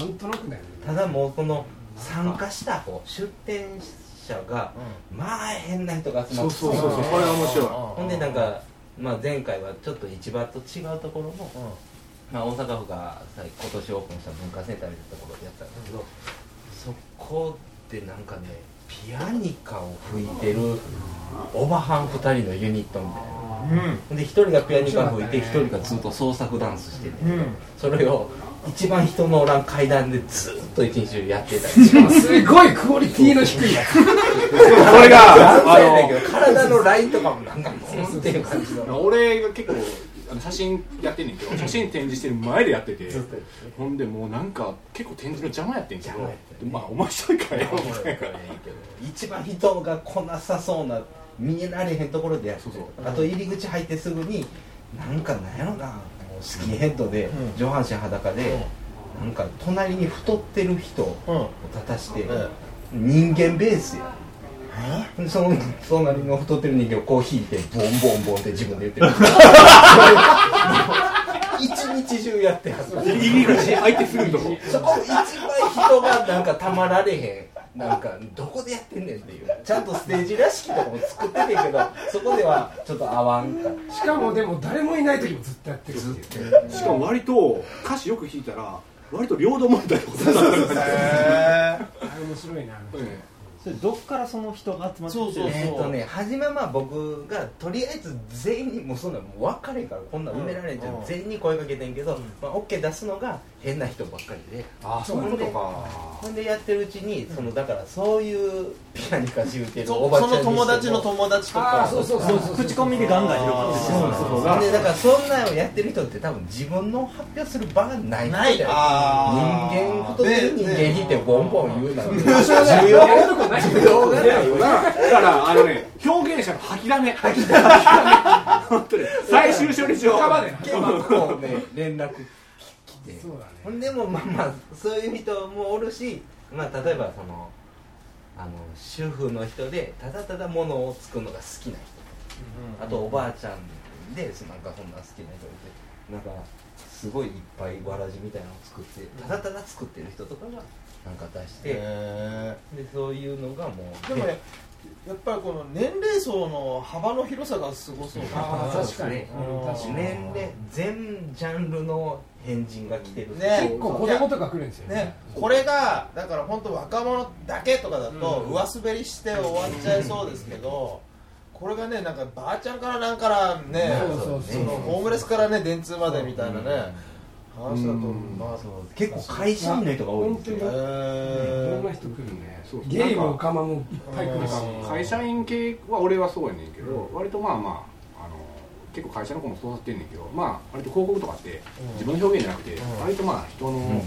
なんとなくね。ただもうこの参加したこう出店者がまあ変な人が集まって。そうそうそうそう。これが面白い。ほんでなんか、まあ、前回はちょっと市場と違うところの、まあ、大阪府がさ今年オープンした文化センターみたいなところでやったんですけど、そこでなんかねピアニカを吹いてるおばはん2人のユニットみたいな。ほん。で1人がピアニカ吹いて1人がずっと創作ダンスしてて、それを一番人のおらん階段でずっと一日中やってた。りしますすごいクオリティの低い。や つこれが ああの体のラインとかもなんかボンっていう感じのの俺が結構あの写真やってんねんけど写真展示してる前でやっててほんでもうなんか結構展示の邪魔やってんけど邪魔やってでまあ面白いからよみたいな。一番人が来なさそうな見えられへんところでやってそうそう。あと入り口入ってすぐになんかなんやろなスキンヘッドで上半身裸でなんか隣に太ってる人を立たして人間ベースや。でその隣の太ってる人間をこう引いてボンボンボンって自分で言ってる。一日中やってはず。入り口入ってすぐのとこ。そこ一番人がなんかたまられへん。なんかどこでやってんねんっていう。ちゃんとステージらしきとかも作っててんけどそこではちょっと合わんかしかもでも誰もいない時もずっとやってるっていう。しかも割と歌詞よく弾いたら割と領土問題のことになってる感じあれ面白いなえそれどっからその人が集まってそうそうえっ、とね初めはまあ僕がとりあえず全員にもうそんなもう分かれへんからこんなん埋められんじゃん、うん。全員に声かけてんけど、まあ、OK 出すのが変な人ばっかりであそういうことか。ほんでやってるうちにそのだからそういうピアニカしうてるそおばちゃんその友達の友達とあかあそうそうそうそう。口コミでガンガン広がってってそうそうそう。でだからそんなんをやってる人って多分自分の発表する場がない人ない。だよあ人間太ってる人間引いてボンボン言うなんて 要がない。よだからあのね表現者の吐きだめ吐きだめ本当に最終処理場ね連絡ね。ほんでもまあまあそういう人もおるしまあ例えばそのあの主婦の人でただただ物を作るのが好きな人。あとおばあちゃんでなんかそんな好きな人がいてなんかすごいいっぱいわらじみたいなのを作ってただただ作ってる人とかがなんか出して、へでそういうのがもうーでもねやっぱりこの年齢層の幅の広さがすごそうああそう確かに。ですねうん。確かに年齢全ジャンルの変人が来てるね。結構子供とか来るんですよね、これがだから本当若者だけとかだと上滑りして終わっちゃいそうですけど、これがねなんかばあちゃんからなんからねそうそうそう。そのホームレスからね電通までみたいなね話だとまあそう。結構会社員の人が多いんですよ。本当にいろん。えな人来るねそう。ゲイもオカマもいっぱい来るし。会社員系は俺はそうやねんけど、割とまあまあ結構会社の子もそうなってんねんけどまあ割と広告とかって自分の表現じゃなくて、割とまあ人の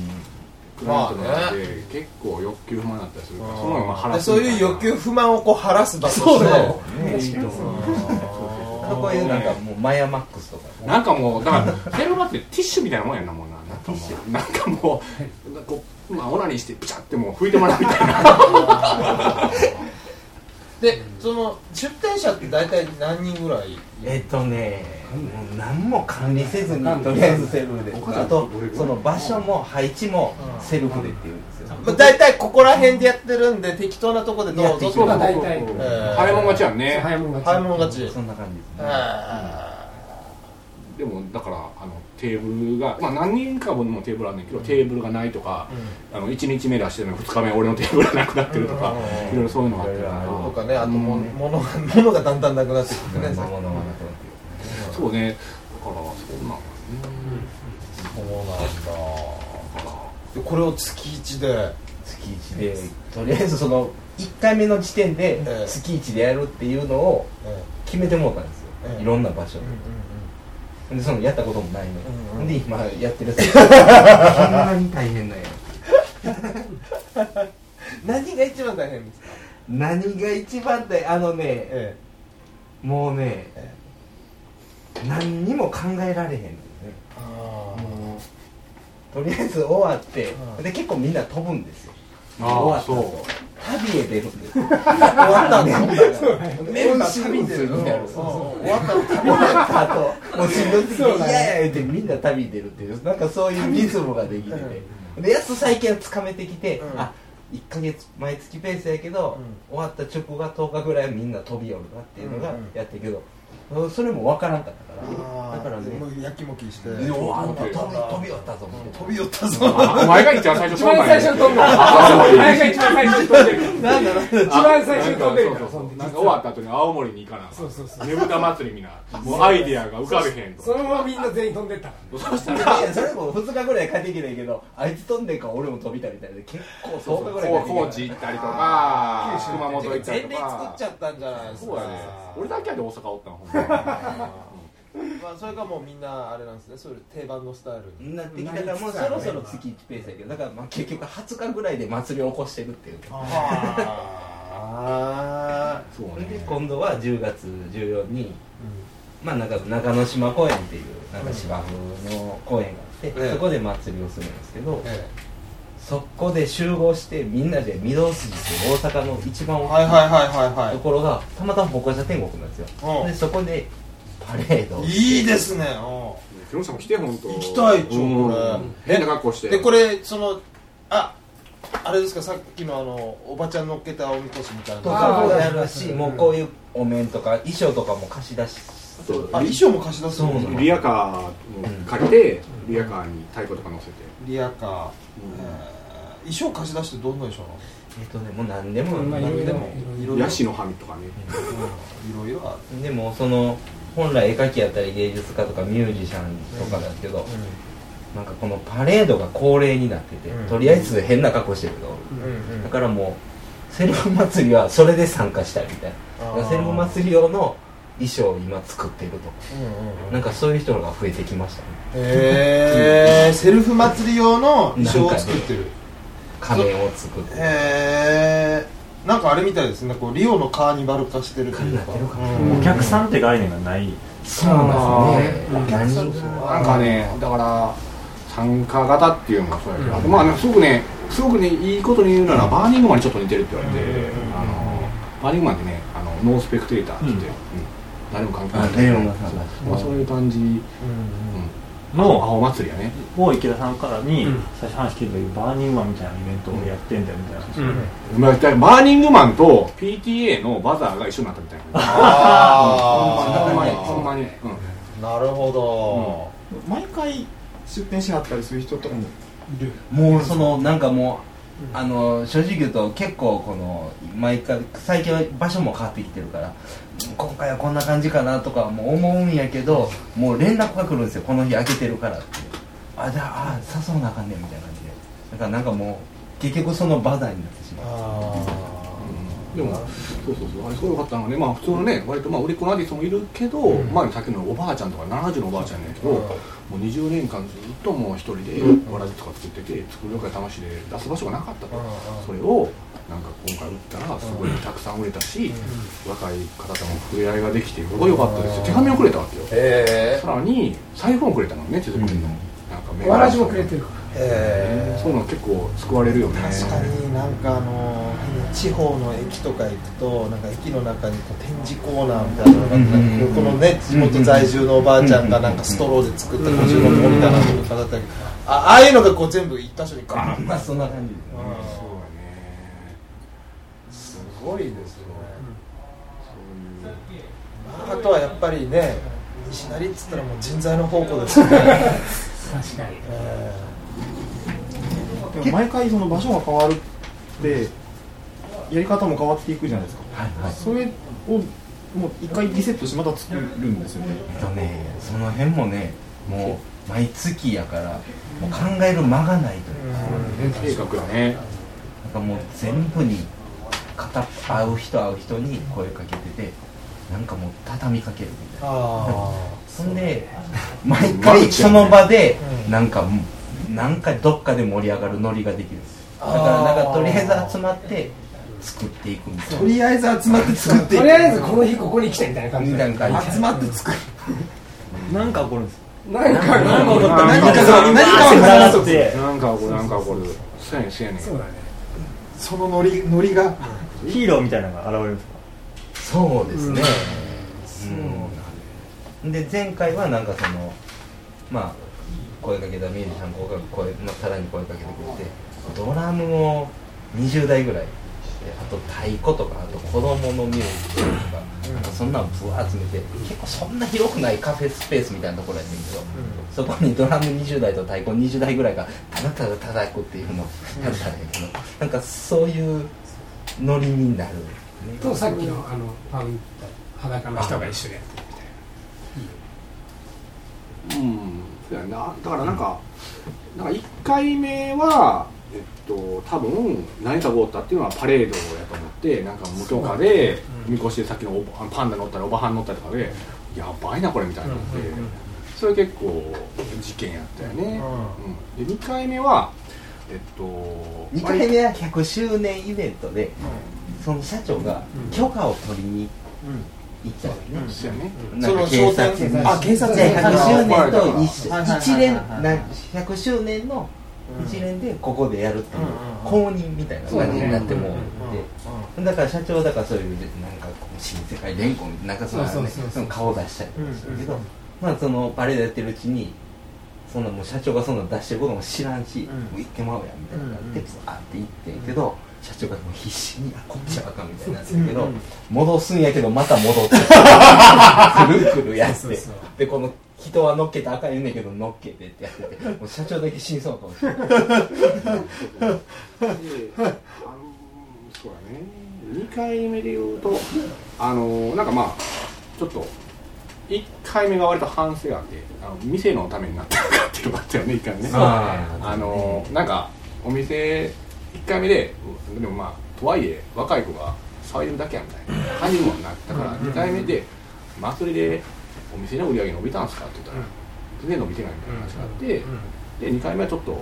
クライアントとかで結構欲求不満だったりするから、そのまま晴らすそういう欲求不満をこう晴らす場としてそうだよね。いいと思う。あとこういうなんかもうマヤマックスとかなんかもうだからセルバってティッシュみたいなもんやんなもんな。なんかもうなんかもうなんかこうまあオナニーしてピチャってもう拭いてもらうみたいな でその出店者って大体何人ぐらい？えっとねもう何も管理せずにとりあえずセルフで。あとその場所も配置もセルフでっていうんですよ。まあ、大体ここら辺でやってるんで適当なとこでどうぞ。いやそうそう大体。えー。早いもん勝ちやんね。早いもん勝ち。もん勝ちそんな感じですねだからあのテーブルが、まあ、何人か分のテーブルあんねんけど、テーブルがないとか、あの1日目出してるの2日目俺のテーブルがなくなってるとか、いろいろそういうのがあっていろいろあるーとかねあとも、物が物がだんだんなくなってくるねななくなってそうね。だからそんなんそうなん。だでこれを月1で。月1でとりあえずその1回目の時点でええ。月1でやるっていうのをえ決めてもうたんですよ、ええ。いろんな場所で,、でそのやったこともないの、うんうん。で今やってるこんなに大変なんや。何が一番大変ですか？何が一番大あのね、えもうね、え何にも考えられへんですね。あもう。とりあえず終わって、うん。で結構みんな飛ぶんですよ。ああ終わったそう。後旅へ出るんで終わったんだメンバー旅に出るみたいな終わった終わった後もうしんどすぎてそうだね嫌や言うてみんな旅に出るっていうなんかそういうリズムができててでやっと最近はつかめてきて、あ1ヶ月毎月ペースやけど、終わった直後が10日ぐらいみんな飛び寄るなっていうのがやってるけど、それも分からんかったから。だからね。もうやきもきして。飛び飛び寄ったぞ飛び寄ったぞ。お前が一番最初一番最初に飛んでる。お前が一番最初に飛んでるなんだろう。一番最初に飛んでるなんか終わった後に青森に行かなそうそうそう。ねぶた祭りみんな。もうアイディアが浮かべへんと。そのままみんな全員飛んでったそしたらそれも2日ぐらい帰ってきてんけどあいつ飛んでんから俺も飛びたみたいで結構10日ぐらい高知行ったりとか熊本行ったり前例とか作っちゃったんじゃないですか。そうやね。俺だけやで大阪おったのほんままあそれがもうみんなあれなん。ですねそういう定番のスタイルなってきたからもうそろそろ月1ペースやけどだからまあ結局20日ぐらいで祭りを起こしてるっていう。あ そうそれでね今度は10月14日にまあなんか中之島公園っていうなんか芝生の公園があって、ええ。そこで祭りをするんですけど、えそこで集合してみんなで御堂筋っていう大阪の一番え大はいはいはいはいはい。きいところがたまたま歩行者天国なんですよ。うん。でそこでパレードをいいですね。木下も来てほんと行きたいちょうん。これ。変な格好して。でこれそのああれですかさっきのあのおばちゃん乗っけたおみこしみたいな。とあかもやるしもうこういうお面とか衣装とかも貸し出しそう。衣装も貸し出すそうなの。リアカーも借りてリアカーに太鼓とか乗せて。リアカー、えー衣装貸し出してどんな衣装なの？えっとねもう何でもまあいろいろいろいろヤシの葉とかね。いろいろある。でもその本来絵描きやったり芸術家とかミュージシャンとかだけど、なんかこのパレードが恒例になってて、うん。とりあえず変な格好してるけど、だからもうセルフ祭りはそれで参加したいみたいな。セルフ祭り用の衣装を今作ってると。か、なんかそういう人が増えてきましたね。へえセルフ祭り用の衣装を作ってる仮面を作って。へえなんかあれみたいですね。こうリオのカーニバル化してるというか。うん。お客さんって概念がない。そうなんですね。なんかねだから参加型っていうのもそうやけど、あとまあねすごくねすごくねいいことに言うならバーニングマンにちょっと似てるって言われて、あの Burning Man ってねあの no spectator って言って、うん。うん。誰も関係ない。まあ、そういう感じ、うん、のお祭りやね。を池田さんからにうん。最初話聞いた時 Burning Man みたいなイベントをやってんだよみたいな話うん。まあだから Burning Man と PTA のバザーが一緒になったみたいな。あほんまに。んまに、うん。なるほど、毎回出店しはったりする人とかもいる。もうそのなんかもうあの正直言うと結構この毎回最近は場所も変わってきてるから今回はこんな感じかなとかもう思うんやけどもう連絡が来るんですよ。この日開けてるからって。あじゃああ誘わなあかんねんみたいな感じで。だからなんかもう結局そのバザーになってしまう。あでもそうそうそう。あれすごいよかったのがねまあ普通のね割とまあ売れっ子のアーティストもいるけど、まあさっきのおばあちゃんとか70のおばあちゃんやねんけど、うんもう20年間ずっともう一人でわらじとか作ってて作るよく魂で出す場所がなかったと、それをなんか今回売ったらすごいたくさん売れたし、若い方とも触れ合いができてすごい良かったですよ。手紙をくれたわけよ。へさらに財布もくれたのね手作りの、なんかメわらじもくれてるかえそういうの結構救われるよね。確かになんかあの地方の駅とか行くとなんか駅の中にこう展示コーナーみたいなのがあってこのね地元在住のおばあちゃんがなんかストローで作った五十の子みたいなのとかだったりあああいうのがこう全部一箇所にガーンまあそんな感じですねそうだね。すごいですね。あとはやっぱりね西成っつったらもう人材の宝庫ですね。確かに。えでも毎回その場所が変わるってやり方も変わっていくじゃないですか。はいはい。それをもう一回リセットしてまた作るんですよね。えっとねその辺もねもう毎月やからもう考える間がないというか。計画だね。なんかもう全部に片会う人会う人に声かけててなんかもう畳みかけるみたいな。あそ んで毎回その場でうん。なんかもうなんかどっかで盛り上がるノリができるんですよ。だからなんかとりあえず集まって作っていくみたいな。とりあえず集まって作っていく。とりあえずこの日ここに来てみたいな感じみたいな感じ集まって作る。なんか起こるんですなんかなんか起こった。何か何かそう何か汗がが上がってなんかこれなんかこれそうやねんそうやねん。そうだねそのノリノリが。ヒーローみたいなのが現れるんですか？そうですね、そううんで前回はなんかそのまあ声かけたミュージシャンが声、まあ、さらに声かけてくれてドラムも20代ぐらいであと太鼓とかあと子供のミュージシャンとかなんかそんなんぶわ集めて結構そんな広くないカフェスペースみたいなところやねんけど、そこにドラム20代と太鼓20代ぐらいがただただ叩くっていうのをやったんやけどなんかそういうノリになる、ね、とさっきのあのパウン裸の人が一緒にやってるみたいな。うんそうやな。だからなんか、なんか1回目はえっと多分何かごったっていうのはパレードやと思ってなんか無許可でみこしでさっきのパンダ乗ったりおばはん乗ったりとかでやばいなこれみたいになって、それ結構事件やったよね、うん。で2回目はえっと2回目は100周年イベントで、その社長が許可を取りに行ったよね、そうやねその警察あ警察で100周年とはい一連はいな100周年の一連でここでやるっていう公認みたいな感じになってもうて。だから社長はだからそういうなんか新世界連合みたいななんかそうねその顔出したりとかするけどまあそのパレードやってるうちにそんなもう社長がそんな出してることも知らんし、もう行ってまうやんみたいになってブワーって行ってんけど、社長がもう必死に「あこっちはあかん」みたいになってるけど、戻すんやけどまた戻ってくる。くるやってそうそうでこの人は乗っけたらあかん言うねんけど乗っけてってやってて。もう社長だけ死にそうかもしれないであのそうだね。2回目で言うとあのなんかまあちょっと1回目が割と反省があってあの店のためになったのかっていうのがあったよね1回目ね。あーあのなんかお店1回目ででもまあとはいえ若い子が騒いでるだけやみたいな。感じにもな。ったから2回目で祭りでお店の売り上げ伸びたんすか？って言ったら全然伸びてないみたいな話があってで2回目はちょっとあ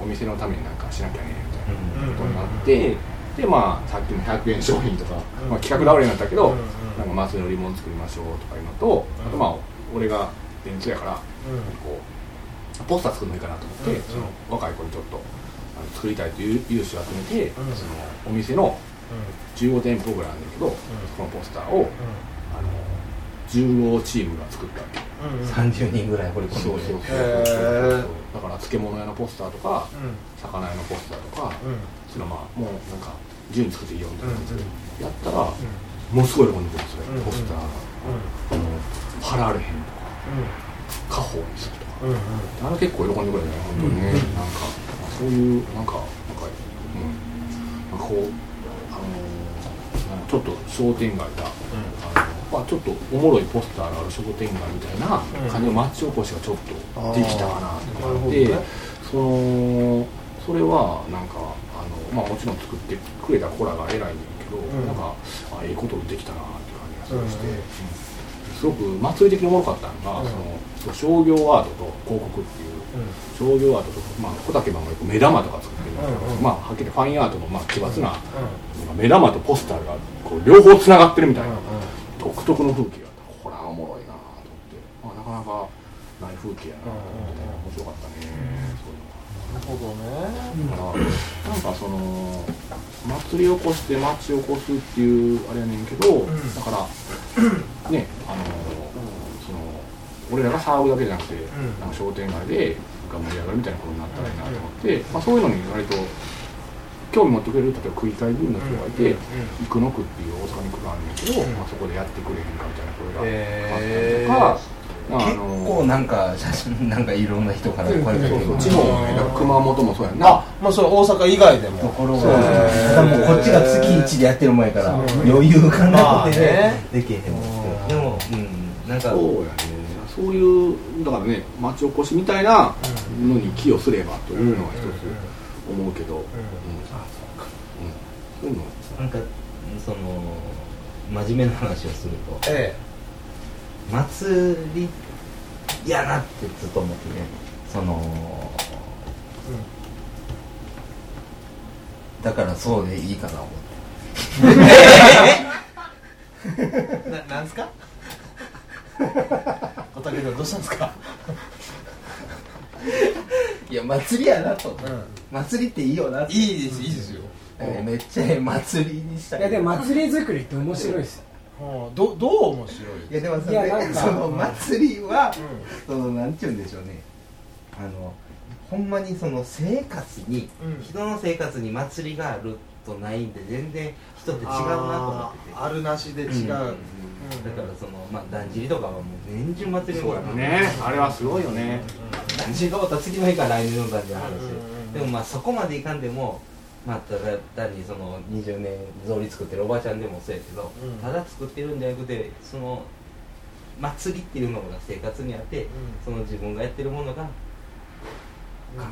のお店のためになんかしなきゃねみたいなことになってでまあさっきの100円商品とか、まあ、企画倒れになったけど、なんか祭りのリボン作りましょうとかいうのと、あとまあ俺が電通やから、こうポスター作るのいいかなと思って、その若い子にちょっとあの作りたいという融資を集めて、そのお店の15店舗ぐらいあるんだけど、そのポスターを、あの15チームが作ったわけ30人ぐらい掘り込んで。くれてへー。だから漬物屋のポスターとか、魚屋のポスターとか、そのまあもうなんか自由に作っていいよみたいな感じでやったら、ものすごい喜んでくれるそれ、ポスターが、あの貼られへんとか、家宝にするとか、あれ結構喜んでくれるね本当にね、なんかそういうなんかなんかうんなんかこうあのちょっと商店街が、あのまあ、ちょっとおもろいポスターがある商店街みたいな感じの町おこしがちょっとできたかなってあーなるほどで、ね。そのそれはなんかあの、まあ、もちろん作ってくれた子らが偉いねんけど、なんかあええことできたなって感じがして、うん。すごく祭り的におもろかったのが、その商業アートと広告っていう、商業アートと、まあ、小竹マンがよく目玉とか作ってるんだけど、まあはっきりファインアートのまあ奇抜な、目玉とポスターがこう両方つながってるみたいな、独特の風景があったこれはおもろいなと思って、まあ、なかなかない風景やなと思って、面白かったね、そういうのは。なるほどねだからなんかその祭り起こして町起こすっていうあれやねんけど、だからねあの俺らが騒ぐだけじゃなくて、なんか商店街でが盛り上がるみたいなことになったらいいなと思って、まあ、そういうのに割と興味持ってくれる例えば区議会議員の人がいて、生野区っていう大阪に区があるんだけど、まあ、そこでやってくれへんかみたいな声があったりとか、結の構なんか写真なんかいろんな人から声かけてる地方熊本もそうやんな。あもうそれ大阪以外でも。ところが。もうこっちが月1でやってる前から余裕がなくてまあね。できへんですけどでもうんなんかそうやねそういうだからね町おこしみたいなのに寄与すればというのは一つ思うけど、うん。あそうか。うん。そういうの。なんかその真面目な話をすると。え祭りやなってずっと思っててそのだからそうでいいかな思って。え ななんですか？小竹君どうしたんですか？いや祭りやなと、祭りっていいよなって。いいですいいですよ。えめっちゃええ祭りにしたい。いやでも祭り作りって面白いですよ。うん。どどう面白い？いやでもさいやなんか。その祭りは、そのなんて言うんでしょうね。あのほんまにその生活に、うん。人の生活に祭りがあるとないんで全然人って違うなと思ってて。あるなしで違う、うん。うん。だからその、まあ、だんじりとかはもう年中祭りそうやねあれはすごいよね。だんじりが終わった次の日から来年のだんじりの話うんうんうん。ででもまあそこまでいかんでもまあただ単にその20年草履作ってるおばちゃんでもそうやけど、うん。ただ作ってるんじゃなくてその祭りっていうのが生活にあって、その自分がやってるものが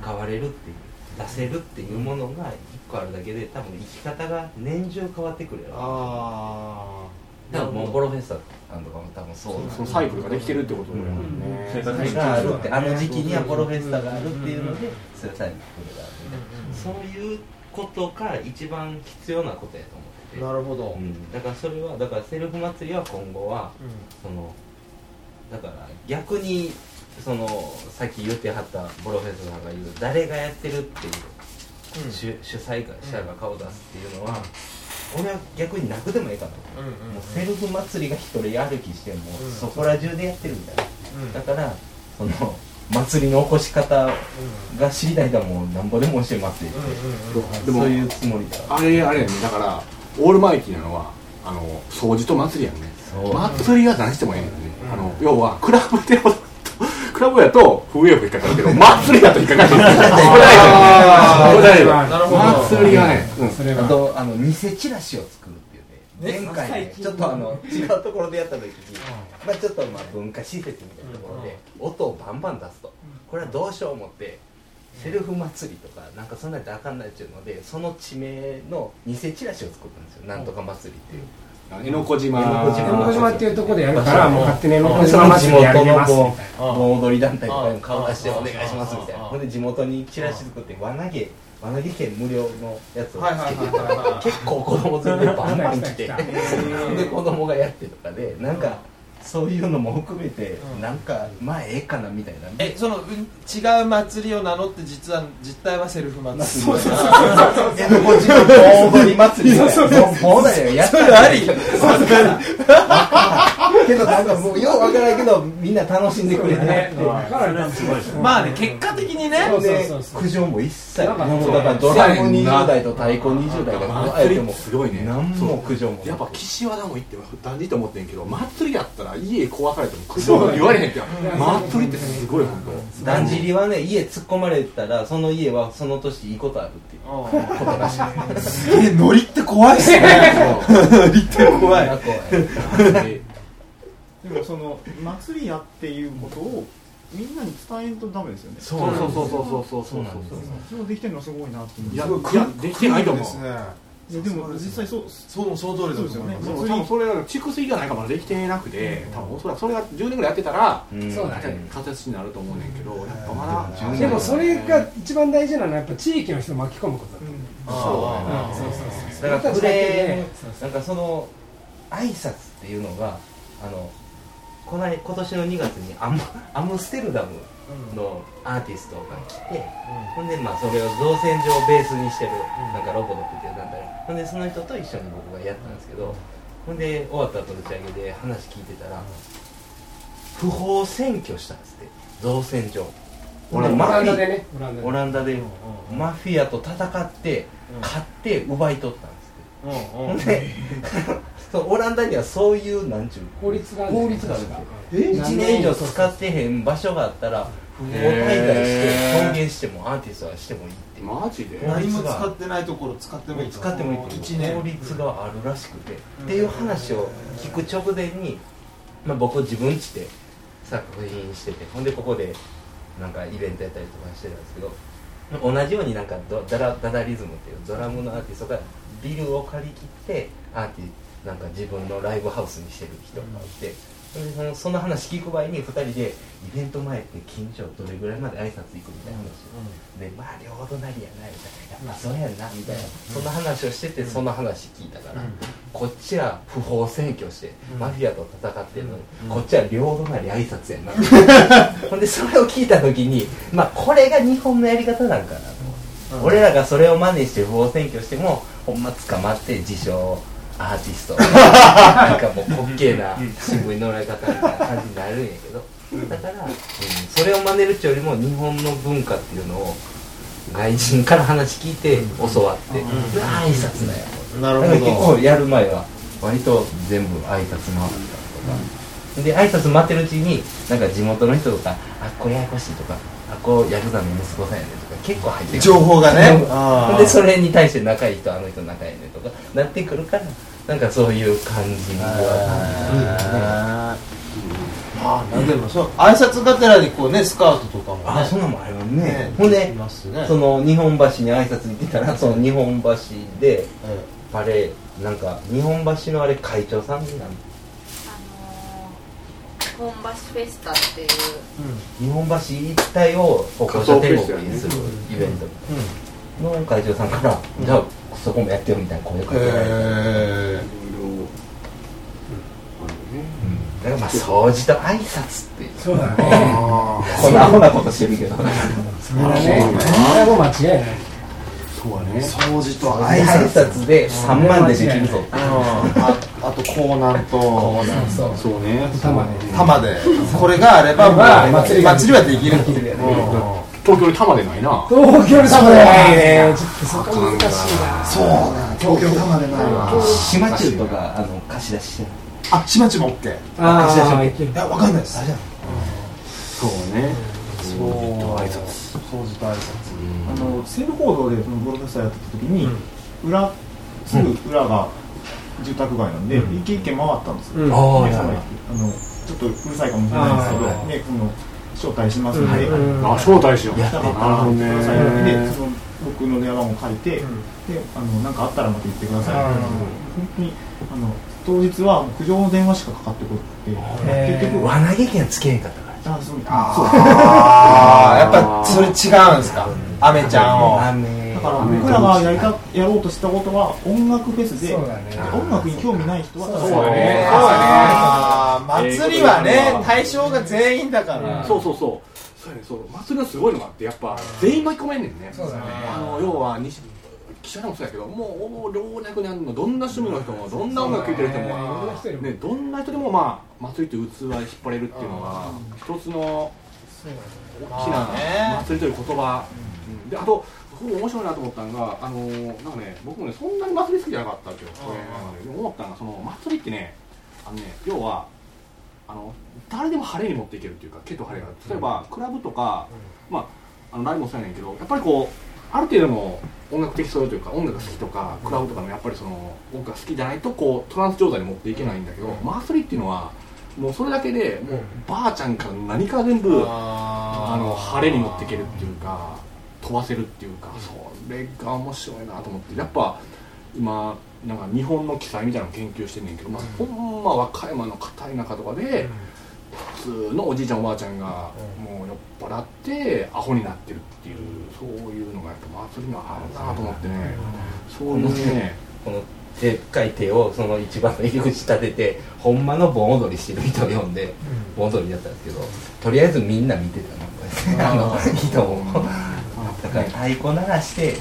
関われるっていう出せるっていうものが一個あるだけで多分生き方が年中変わってくるやろ。あだからもうボロフェスタとかも多分そう。なんそのサイクルができてるってことだよね。生活それがあるってあの時期にはボロフェスタがあるっていうのでそういうサイクルがあるそういうことが一番必要なことやと思ってて。なるほど、うん、だからそれはだからセルフ祭りは今後はそのだから逆にそのさっき言ってはったボロフェスさんが言う誰がやってるっていう、うん。主主催者が顔出すっていうのは、俺は逆になくてもいいかなと、うんうんもうセルフ祭りが一人歩きしても、うん。そこら中でやってるみたいな、うん。だからその祭りの起こし方が知りたいからもうなんぼでも教えますよ、でもそういうつもりだ。あれあれやね。だからオールマイティなのはあの掃除と祭りやんね。祭りは何してもええね。ん。ね、あの要はクラブでクラブやと不衛生引っかかるけど 祭りだと引っかかる祭りはね、うん。あそれは。とあの偽チラシを作るっていうね。ね前回ねちょっとあの違うところでやった時に、まあ、ちょっとまあ文化施設みたいなところで音をバンバン出すと。これはどうしよう思ってセルフ祭りとかなんかそんなんやってあかんないっていうのでその地名の偽チラシを作ったんですよ。なんとか祭りっていう江ノ小島。江ノ小島。っていうところでやるからもう勝手に山小島祭りやります。みたいな盆踊り団体とかにも顔出してお願いしますみたいな。ほんで地元にチラシ作って輪投げ輪投げ券無料のやつをつけて。結構子供連れてバンバン来て。で子供がやってとかでなんかそういうのも含めてうん。なんかまあええかなみたいなえそのうん違う祭りを名乗って実は実態はセルフ祭り。そうそう江戸小島盆踊り祭りみたいな。盆踊りやったら。ありけどなんかもうようわからんけどみんな楽しんでくれてまあね結果的にね。苦情も一切なんかもうだからドラム20代と太鼓20代が祭りってすごいね。何も苦情もやっぱ岸和田も行って断じと思ってんけど祭りやったら家壊されても苦情言われへんって祭りってすごい本当。だんじりはね家突っ込まれたらその家はその年いいことあるっていう。ことらしい。すげえノリって怖いっすね。ノリって怖い。怖い その祭りやっていうことをみんなに伝えんとダメですよね。そうそうそうそうそうそうそう。なんですよ。それをできてるのはすごいなっていやいやできてないと思う。ですね。いやでも実際そうそうその通りですよ。ね。そう多分それは蓄水がないからまだできてなくて多分おそらくそれが10年ぐらいやってたらうん。そうだね。仮説になると思うねんけどやっぱまだ10年でもそれが一番大事なのはやっぱ地域の人を巻き込むこと。だと思うあそうそうそう。だからそうーなんかその挨拶っていうのがあのこない今年の2月にアムアムステルダムのアーティストが来て、ほんでまあそれを造船所をベースにしてる、なんかロボドックっていう団体。ほんでその人と一緒に僕がやったんですけど、ほんで終わった後打ち上げで話聞いてたら、不法占拠したんですって造船所。オランダでね。オランダで。オランダで。マフィアと戦って買って奪い取ったんですって。ほんで そうオランダにはそういうなんちゅう法律がある法律があるんですよ。え？1年以上使ってへん場所があったら不法滞在して表現してもアーティストはしてもいいっていう。マジで？何も使ってないところ使ってもいいと。使ってもいいって法年律があるらしくて。っていう話を聞く直前に、まあ、僕自分家で作品してて。ほんでここでなんかイベントやったりとかしてたんですけど同じようになんかドダラダダリズムっていうドラムのアーティストがビルを借り切ってアーティなんか自分のライブハウスにしてる人がいて、そのその話聞く場合に2人でイベント前って近所どれぐらいまで挨拶行くみたいな話。を、でまあ両隣やなみたいな。やっぱそうやんなみたいな、そん。な話をしててその話聞いたから、こっちは不法占拠して、マフィアと戦ってるのに、こっちは両隣挨拶やんな、ほんでそれを聞いた時にまあこれが日本のやり方なんかなと、俺らがそれを真似して不法占拠してもほんま捕まって自称アーティスト。なんかもう滑稽な新聞に載られ方みたいな感じになるんやけど。だから、うんそれを真似るっちゅうよりも日本の文化っていうのを外人から話聞いて教わって、で挨拶だよ。なるほど。構やる前は割と全部挨拶回ったりとか、で挨拶待ってるうちになんか地元の人とか「あっこややこしい」とか「あっこヤクザの息子さんやね」とか結構入ってくる。情報がね。でそれに対して仲いい人あの人仲いいねとかなってくるからなんかそういう感じには。まあでもそう挨拶がてらにこうねスカートとかもね。あそんなんもありますね。ねほんでいますね。その日本橋に挨拶行ってたらその日本橋でえあれなんか日本橋のあれ会長さんなんあのー、本橋フェスタっていう日本橋一帯を歩行者天国にするイベント。の会長さん。から、じゃあそこもやってよみたいな声かけられて、えだからまあ掃除と挨拶っていうそうだねあこん。なアホなことしてるけどそれはねそれはもう間違いないそうだね。掃除と挨挨拶拶で3万でできるぞ。ああと港南と。そう。そうね。玉で。これがあれば祭りが祭りはできる。東京に玉でないな。東京で玉でないねちょっとそこ難しいなそうなん東京玉でないわ島中とかあの貸し出ししてる。あ島地も OK いああいけるやわかんないです。そうね。そう。挨拶掃除と挨拶あの西武報道でそのゴルフェスタやってた時に、裏すぐ裏が住宅街なんで、一軒一軒回ったんですよ、うん。であのあのちょっとうるさいかもしれないんですけど、ね、その招待しますんで、うん。あ招待しよう。来たかったらなるほどねくださいでその僕の電話番号借りて、であのなんかあったらまた言ってくださいって。本当にあの当日は苦情の電話しかかかってこなくて。結局輪投げ券つけへんかったから。あそう。ああやっぱそれ違うんですか？アメちゃんを。雨。だから僕らがやりたやろうとしたことは音楽フェスでそうだね。音楽に興味ない人はただそうだね。祭りはね対象が全員だから。そうそうそう。そうやねそう。祭りのすごいのがあってやっぱ全員巻き込めんねんね。そうだね。あの要は西記者でもそうやけどもう老若男女どんな趣味の人もどんな音楽聴いてる人も、どんな人でもね、どんな人でもまあ祭りって器引っ張れるっていうのが一つのそう大きな祭りという言葉、うんであとすごい面白いなと思ったのがあのなんかね僕もねそんなに祭り好きじゃなかったわけよ、これでも思ったのがその祭りってねあのね要はあの誰でも晴れに持っていけるっていうか結構晴れが例えば、クラブとか、まああのライブもそうやねんけどやっぱりこうある程度の音楽的素養というか音楽が好きとかクラブとかのやっぱりその音楽が好きじゃないとこうトランス状態に持っていけないんだけど、祭りっていうのはもうそれだけでもうばあちゃんから何から全部ああの晴れに持っていけるっていうか飛ばせるっていうか。それが面白いなと思って。やっぱ今なんか日本の記載みたいなの研究してんねんけど、まあ、ほんま和歌山の片田舎とかで普通のおじいちゃんおばあちゃんがもう酔っ払ってアホになってるっていうそういうのがやっぱ祭りにはあるなと思ってね。そういうねこのでっかい手をその一番の入り口立ててほんまの盆踊りしてる人を呼んで盆踊りやったんですけどとりあえずみんな見てたな あの人もだから太鼓鳴らして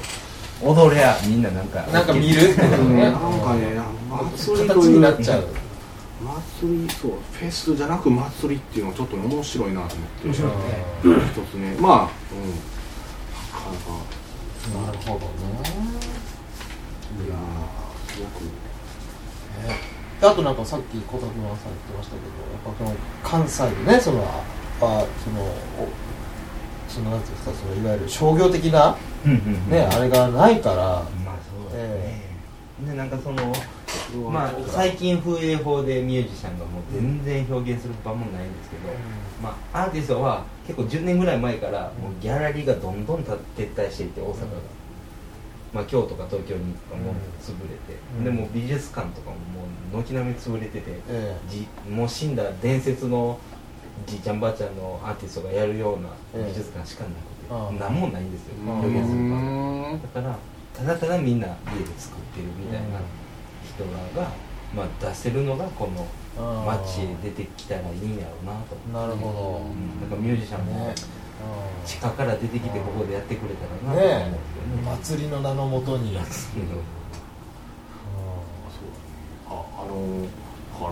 踊りゃみんななんかなんか見る？ってことねなんかね祭りと形いうになっちゃう祭りそうフェスじゃなく祭りっていうのはちょっとね面白いなと思って。面白いね一つね。まあうん。なかなかなるほどね。いやーすごく。あとなんかさっき小田君はさ言ってましたけどやっぱこの関西でねそのあそのおそのなんていうんですかそのいわゆる商業的なうんうんうん。ねあれがないからまあそうですね、でなんかそのまあ最近風営法でミュージシャンがもう全然表現する場もないんですけど、まあ、アーティストは結構10年ぐらい前からもうギャラリーがどんどんた撤退していって大阪が、まあ、京都か東京にもう潰れて、うん。でもう美術館とかももう軒並み潰れてて、え。じもう死んだ伝説のじいちゃんばあちゃんのアーティストがやるような美術館しかなくて、何もないんですよ。表現するだからただただみんな家で作ってるみたいな人らが、まあ、出せるのがこの街へ出てきたらいいんやろうなと。なるほど。うん。なんかミュージシャンもね。地下から出てきてここでやってくれたらなと思うんねですよね。祭りの名のもとに。う。んああのから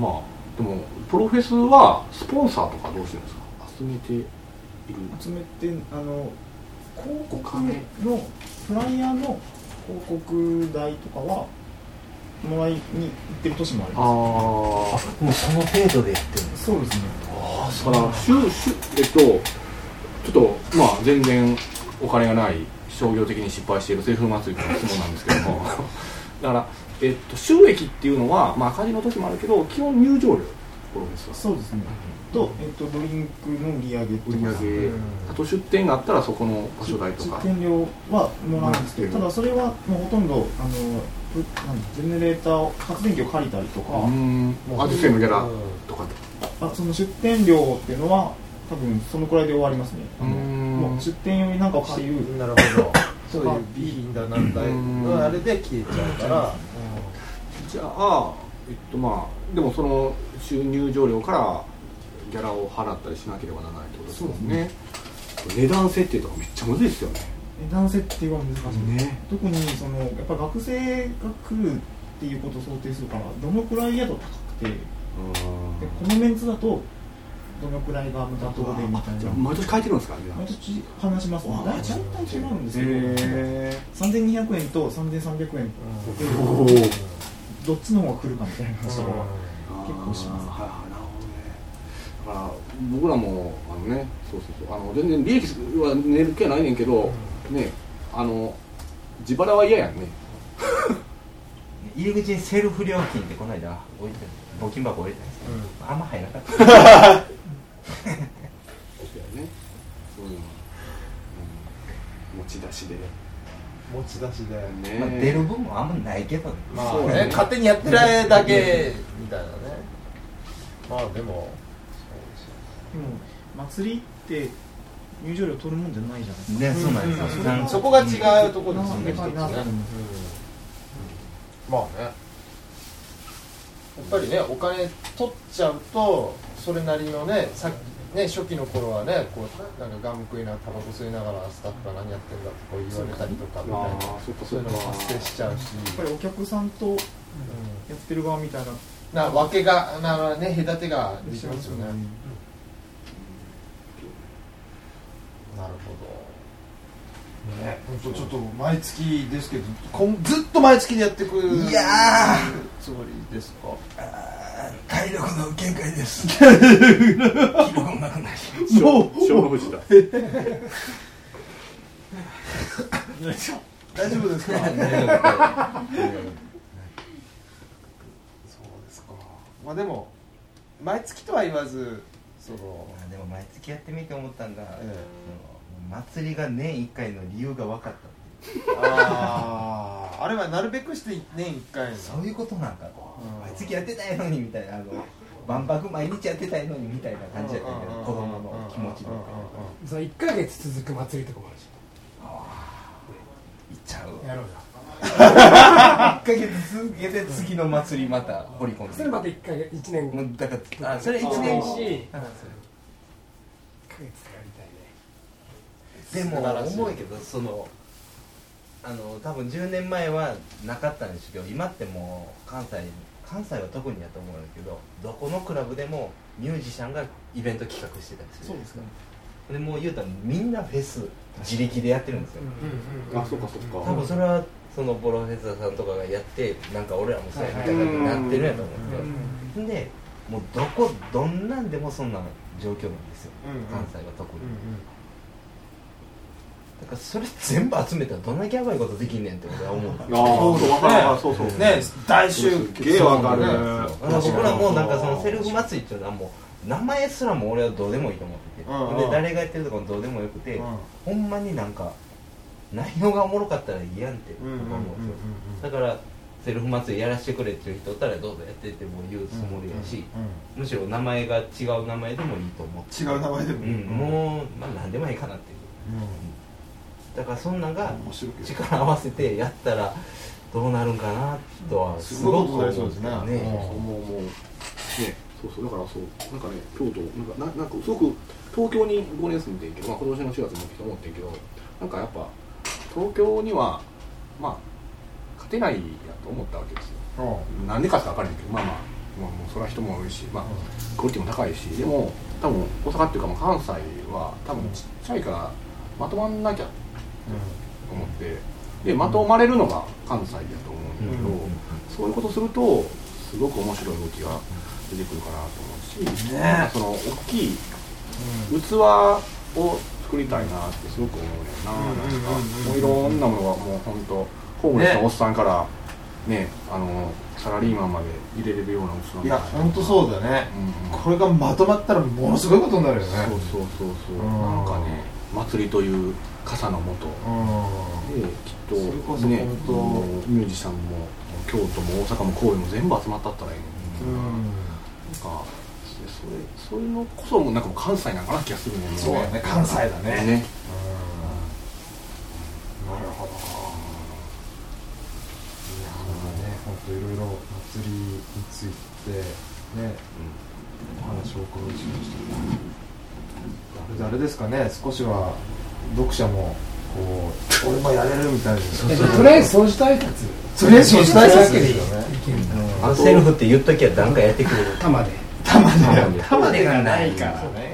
まあでもプロフェスはスポンサーとかどうしてるんですか？集めている。集めてあの広告のフライヤーの広告代とかはもらいに行ってる年もありあまあもうその程度でやってるんですすそうですね。だからしゅしゅえっとちょっとまあ全然お金がない商業的に失敗しているセルフ祭りの質問なんですけども。だから、えっと、収益っていうのは、まあ、赤字の時もあるけど基本入場料そうですね。と、えっと、ドリンクの売り上げと売りか上げ。あと出店があったらそこの場所代とか。出店料はもらうんですけどただそれはもうほとんどあのうなんジェネレーターを発電機を借りたりとか、うーんアジセのギャラとか。あその出店料っていうのは多分そのくらいで終わりますね。あのうーん。もう出店用に何かを借りる。なるほど。そういう備品だなんだのあれで消えちゃうからじゃあえっとまあでもその収入上料からギャラを払ったりしなければならないってことですもんね。値段設定とかめっちゃむずいですよね。値段設定は難しい、ね。特にそのやっぱ学生が来るっていうことを想定するからどのくらいやと高くてでこのメンツだとどのくらいが妥当でみたいな。毎年書いてるんですか毎年話しますね。大体違うんですけど、へ3200円と3300円。おおでどっちの方が来るかみたいな話とかは結構しますはいはいなるほどねだから僕らもあのねそうそうそう。あの全然利益は寝る気はないねんけど、ねあの自腹は嫌やんね。入り口にセルフ料金ってこの間置いて募金箱置いてたんですけど、あんま入らなかった そうやねそういうの、うん、持ち出しで持ち出しでね。まあ、出る分もあんまないけどね。まあ。ね。勝手にやってるだけみたいなね。まあでもでも祭りって入場料取るもんじゃないじゃないですか。ねそうなんですよ、なん。かそこが違うところですよね。でかいなと思いまあね。やっぱりねお金取っちゃうとそれなりのねさね初期の頃はねこうなんかガム食いながらタバコ吸いながらスタッフが何やってんだってこう言われたりとかみたいなそっかそいうのも発生しちゃうし、やっぱりお客さんとやってる側みたいな。な分けがなね隔てができますよね、なるほど。ね。本当ちょっと毎月ですけどこんずっと毎月でやってくるいやつもりですか？体力の限界です。記録もなくなりもう。勝負時だ大丈夫ですか？そうですか。まあでも毎月とは言わずそのまあでも毎月やってみて思ったんが、えその祭りが年1回の理由が分かったあああれはなるべくして年1回の。そういうことなんかとう。ん。毎月やってたいのにみたいなあの万博毎日やってたいのにみたいな感じやったけど子供の気持ちとか。その1ヶ月続く祭りとかもあるしいっちゃう。やろうよ。1ヶ月続けて次の祭りまた掘り込んで。それまた1ヶ月1年だからあそれ1一年年し1あヶ月やりたいねでも素晴らしいけどそのあの多分10年前はなかったんですけど今ってもう関西関西は特にやと思うんだけどどこのクラブでもミュージシャンがイベント企画してたりするそうですね。でもう言うたらみんなフェス自力でやってるんですよ、あそっかそっか。多分それはそのボロフェスさんとかがやってなんか俺らもそうやみたいな感じになってるんやと思うんですよ。でもうどこどんなんでもそんな状況なんですよ、関西は特に、だからそれ全部集めたらどんなにやばいことできんねんって俺は思う。ああそうそうそうね。大集すっげえわかる。僕らもなんかそのセルフ祭りっていうのはもう名前すらも俺はどうでもいいと思ってて、うんうん。で誰がやってるとかもどうでもよくて、ほんまになんか内容がおもろかったらいいやんって。思うんですよ、だからセルフ祭りやらせてくれっていう人おったらどうぞやってっても言うつもりやし、むしろ名前が違う名前でもいいと思って。違う名前でも。うん、もう、まあ、何でもいいかなっていう、だからそんなんが力合わせてやったらどうなるんかなとはすすごく思うですね。ねそうもうもう。ね。そうそう。だからそう。なんかね京都なんかななんかすごく東京に5年住んでんけど、まあ、今年の4月に来て思ってんけどなんかやっぱ東京にはまあ勝てないやと思ったわけですよ。なんでかって分かるんやけどまあまあまあ、もうそれは人も多いし、まあ、クオリティも高いしでも多分大阪っていうかまあ関西は多分ちっちゃいからまとまんなきゃと思って。でまとまれるのが関西だと思うんだけど、そういうことするとすごく面白い動きが出てくるかなと思うし、なんかその大きい器を作りたいなってすごく思うねんな,、なんかもういろんなものがもう本当ホームレスのおっさんからねあのサラリーマンまで入れれるような器いや本当そうだね、うん。これがまとまったらものすごいことになるよね。そうそうそうそう。うん。なんかね祭りという傘のもとうん。できっとねミュージシャンも京都も大阪も神戸も全部集まったったらいいのに、うん。なんかそれそういうのこそもうなんか関西なんかな気がするもんそうだね。関西だね。ね。なるほど。いやね本当いろいろ祭りについてね、お話をお伺いしましたあれあれですかね少しは読者もこう俺もやれるみたいな。とりあえず掃除と挨拶。とりあえずしたいだけでいいよね。あセルフって言っときゃ何かやってくれる。玉で。玉で。玉で。がないから。ね